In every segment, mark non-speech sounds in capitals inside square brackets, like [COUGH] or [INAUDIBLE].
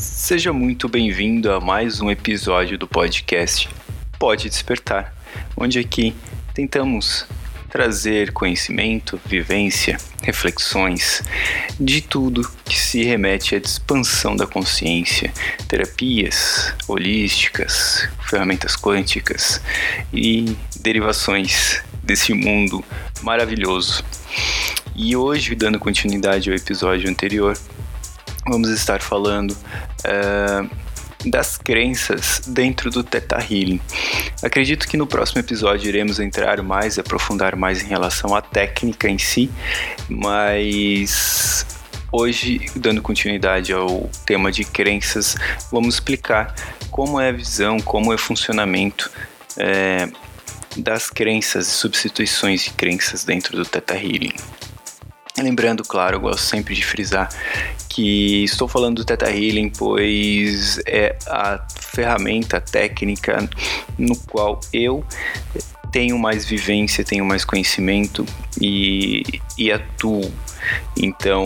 Seja muito bem-vindo a mais um episódio do podcast Pode Despertar, onde aqui tentamos trazer conhecimento, vivência, reflexões de tudo que se remete à expansão da consciência, terapias holísticas, ferramentas quânticas e derivações desse mundo maravilhoso. E hoje, dando continuidade ao episódio anterior, vamos estar falando uh, das crenças dentro do Theta Healing. Acredito que no próximo episódio iremos entrar mais, aprofundar mais em relação à técnica em si, mas hoje, dando continuidade ao tema de crenças, vamos explicar como é a visão, como é o funcionamento é, das crenças e substituições de crenças dentro do Theta Healing. Lembrando, claro, eu gosto sempre de frisar que estou falando do Theta Healing, pois é a ferramenta técnica no qual eu tenho mais vivência, tenho mais conhecimento e, e atuo. Então,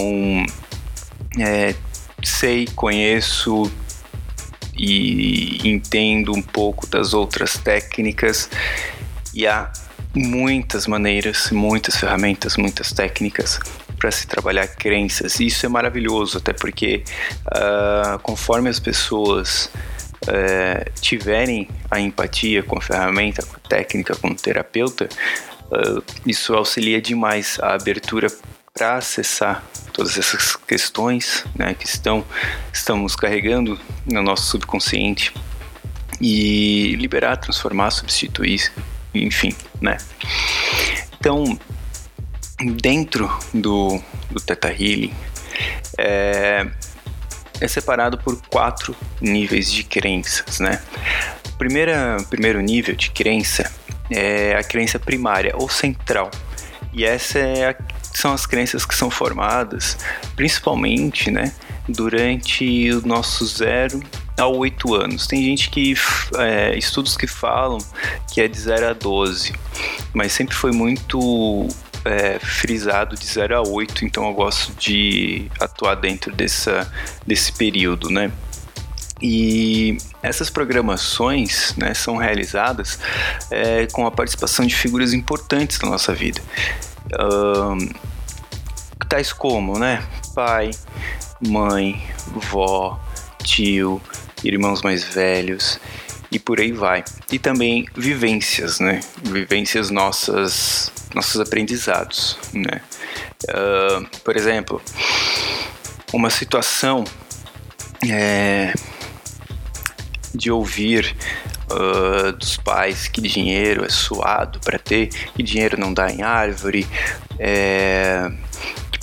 é, sei, conheço e entendo um pouco das outras técnicas e há muitas maneiras, muitas ferramentas, muitas técnicas para se trabalhar crenças. E isso é maravilhoso, até porque uh, conforme as pessoas uh, tiverem a empatia com a ferramenta, com a técnica, com o terapeuta, uh, isso auxilia demais a abertura para acessar todas essas questões né, que estão estamos carregando no nosso subconsciente e liberar, transformar, substituir enfim, né? Então, dentro do, do Theta Healing, é, é separado por quatro níveis de crenças, né? Primeira, primeiro nível de crença é a crença primária ou central. E essa é a, são as crenças que são formadas principalmente, né, durante o nosso zero a 8 anos. Tem gente que. É, estudos que falam que é de 0 a 12, mas sempre foi muito é, frisado de 0 a 8, então eu gosto de atuar dentro dessa, desse período, né? E essas programações né, são realizadas é, com a participação de figuras importantes da nossa vida. Um, tais como, né? Pai, mãe, vó, tio, irmãos mais velhos e por aí vai. E também vivências, né? Vivências nossas, nossos aprendizados, né? Uh, por exemplo, uma situação é, de ouvir uh, dos pais que dinheiro é suado para ter, que dinheiro não dá em árvore, é,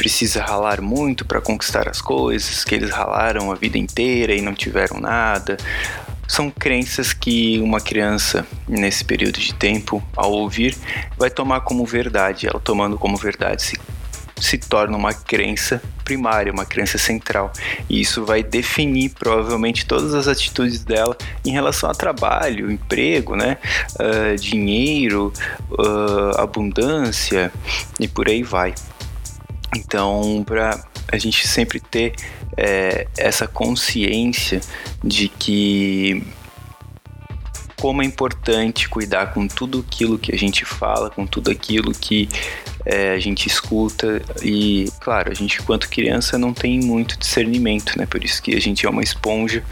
precisa ralar muito para conquistar as coisas, que eles ralaram a vida inteira e não tiveram nada. São crenças que uma criança, nesse período de tempo, ao ouvir, vai tomar como verdade. Ela tomando como verdade se, se torna uma crença primária, uma crença central. E isso vai definir provavelmente todas as atitudes dela em relação a trabalho, emprego, né? Uh, dinheiro, uh, abundância e por aí vai. Então, para a gente sempre ter é, essa consciência de que como é importante cuidar com tudo aquilo que a gente fala, com tudo aquilo que é, a gente escuta e, claro, a gente enquanto criança não tem muito discernimento, né? Por isso que a gente é uma esponja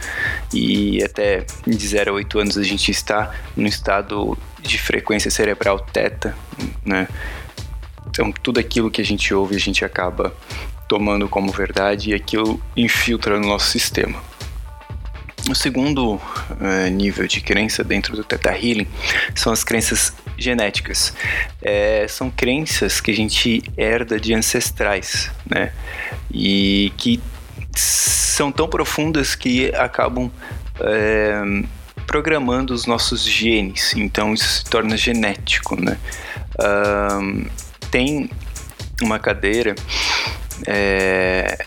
e até de 0 a 8 anos a gente está no estado de frequência cerebral teta, né? Então, tudo aquilo que a gente ouve, a gente acaba tomando como verdade e aquilo infiltra no nosso sistema. O segundo uh, nível de crença dentro do Theta Healing são as crenças genéticas. É, são crenças que a gente herda de ancestrais, né? E que são tão profundas que acabam é, programando os nossos genes. Então isso se torna genético, né? Tem uma cadeira é,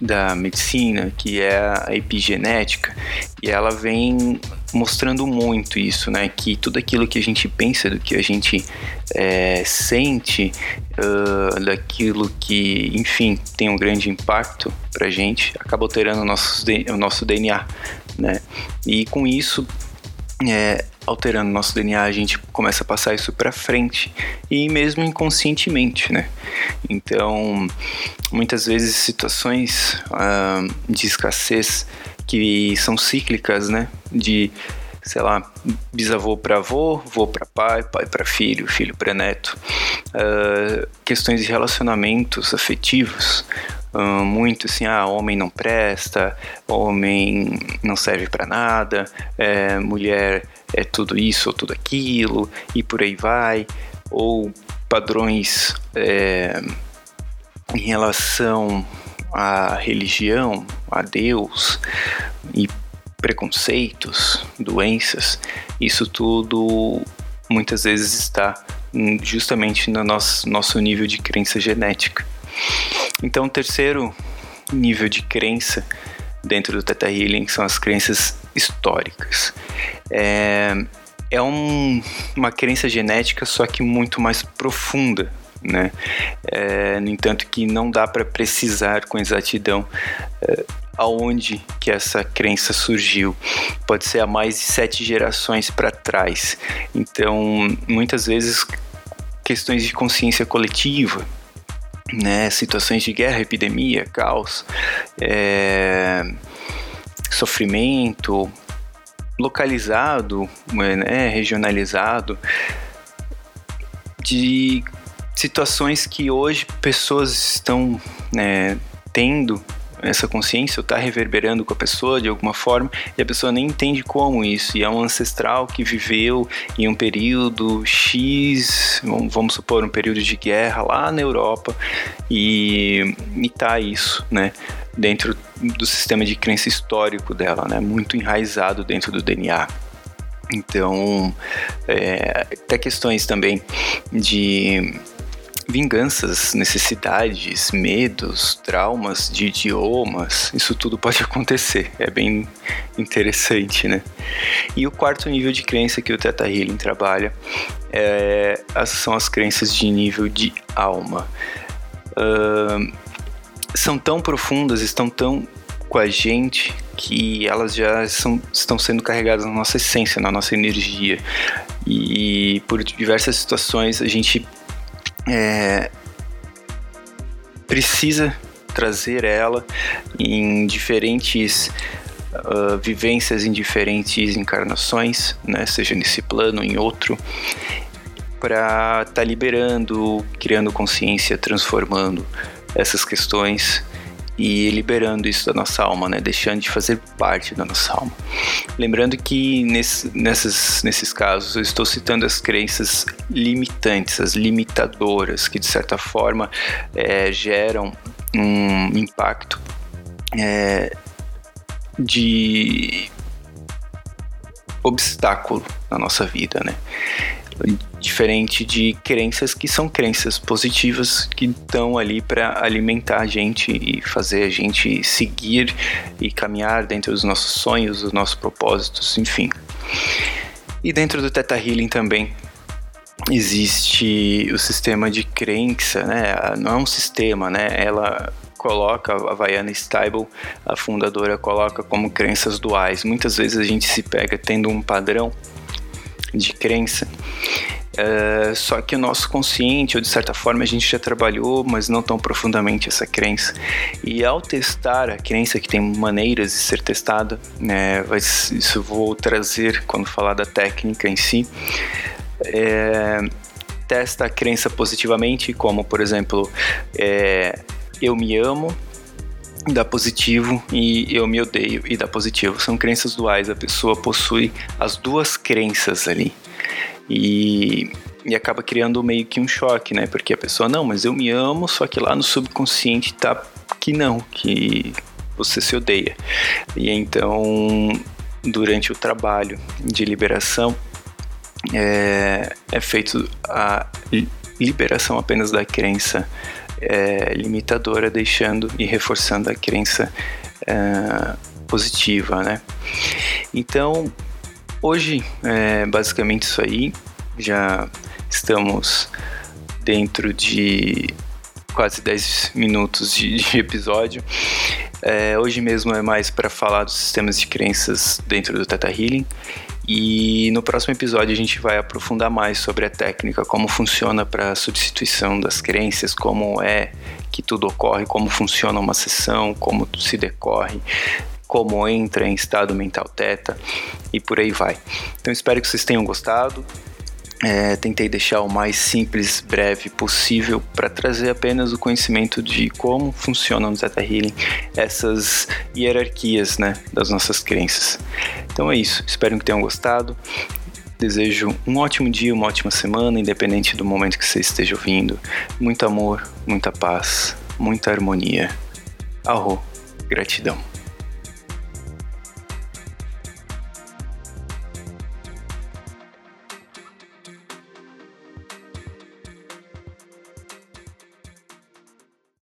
da medicina que é a epigenética e ela vem mostrando muito isso, né? Que tudo aquilo que a gente pensa, do que a gente é, sente, uh, daquilo que, enfim, tem um grande impacto pra gente, acaba alterando o nosso, o nosso DNA, né? E com isso, é, alterando nosso DNA, a gente começa a passar isso para frente e mesmo inconscientemente, né? Então, muitas vezes situações uh, de escassez que são cíclicas, né? De sei lá, bisavô para avô, avô para pai, pai para filho, filho para neto. Uh, questões de relacionamentos afetivos, muito assim, ah, homem não presta, homem não serve para nada, é, mulher é tudo isso ou tudo aquilo, e por aí vai. Ou padrões é, em relação à religião, a Deus e preconceitos, doenças, isso tudo muitas vezes está justamente no nosso, nosso nível de crença genética. Então, o terceiro nível de crença dentro do Theta Healing são as crenças históricas. É, é um, uma crença genética, só que muito mais profunda, né? É, no entanto, que não dá para precisar com exatidão é, aonde que essa crença surgiu. Pode ser há mais de sete gerações para trás. Então, muitas vezes questões de consciência coletiva, né, situações de guerra, epidemia, caos, é, sofrimento localizado, né, regionalizado, de situações que hoje pessoas estão né, tendo essa consciência está reverberando com a pessoa de alguma forma e a pessoa nem entende como isso. E é um ancestral que viveu em um período X, vamos supor, um período de guerra lá na Europa e, está isso, né? Dentro do sistema de crença histórico dela, né? Muito enraizado dentro do DNA. Então, é, até questões também de vinganças, necessidades, medos, traumas de idiomas, isso tudo pode [LAUGHS] acontecer. É bem interessante, né? E o quarto nível de crença que o Theta Healing trabalha é, são as crenças de nível de alma. Uh, são tão profundas, estão tão com a gente que elas já são, estão sendo carregadas na nossa essência, na nossa energia. E por diversas situações a gente é, precisa trazer ela em diferentes uh, vivências, em diferentes encarnações, né, seja nesse plano, em outro, para estar tá liberando, criando consciência, transformando essas questões e liberando isso da nossa alma, né? Deixando de fazer parte da nossa alma. Lembrando que nesse, nessas, nesses casos eu estou citando as crenças limitantes, as limitadoras, que de certa forma é, geram um impacto é, de obstáculo na nossa vida, né? Diferente de crenças que são crenças positivas que estão ali para alimentar a gente e fazer a gente seguir e caminhar dentro dos nossos sonhos, dos nossos propósitos, enfim. E dentro do Theta Healing também existe o sistema de crença, né? Não é um sistema, né? Ela coloca, a Vaiana Stable, a fundadora, coloca como crenças duais. Muitas vezes a gente se pega tendo um padrão de crença. Uh, só que o nosso consciente, ou de certa forma, a gente já trabalhou, mas não tão profundamente essa crença. E ao testar a crença, que tem maneiras de ser testada, né, isso eu vou trazer quando falar da técnica em si. É, testa a crença positivamente, como por exemplo, é, eu me amo, dá positivo e eu me odeio e dá positivo. São crenças duais, a pessoa possui as duas crenças ali. E, e acaba criando meio que um choque, né? Porque a pessoa, não, mas eu me amo, só que lá no subconsciente tá que não, que você se odeia. E então, durante o trabalho de liberação, é, é feito a liberação apenas da crença é, limitadora, deixando e reforçando a crença é, positiva, né? Então, hoje é basicamente isso aí. Já estamos dentro de quase 10 minutos de, de episódio. É, hoje mesmo é mais para falar dos sistemas de crenças dentro do Teta Healing. E no próximo episódio a gente vai aprofundar mais sobre a técnica, como funciona para a substituição das crenças, como é que tudo ocorre, como funciona uma sessão, como se decorre, como entra em estado mental teta e por aí vai. Então espero que vocês tenham gostado. É, tentei deixar o mais simples, breve possível para trazer apenas o conhecimento de como funciona no Zeta Healing essas hierarquias né, das nossas crenças. Então é isso, espero que tenham gostado. Desejo um ótimo dia, uma ótima semana, independente do momento que você esteja ouvindo. Muito amor, muita paz, muita harmonia. Arro, gratidão.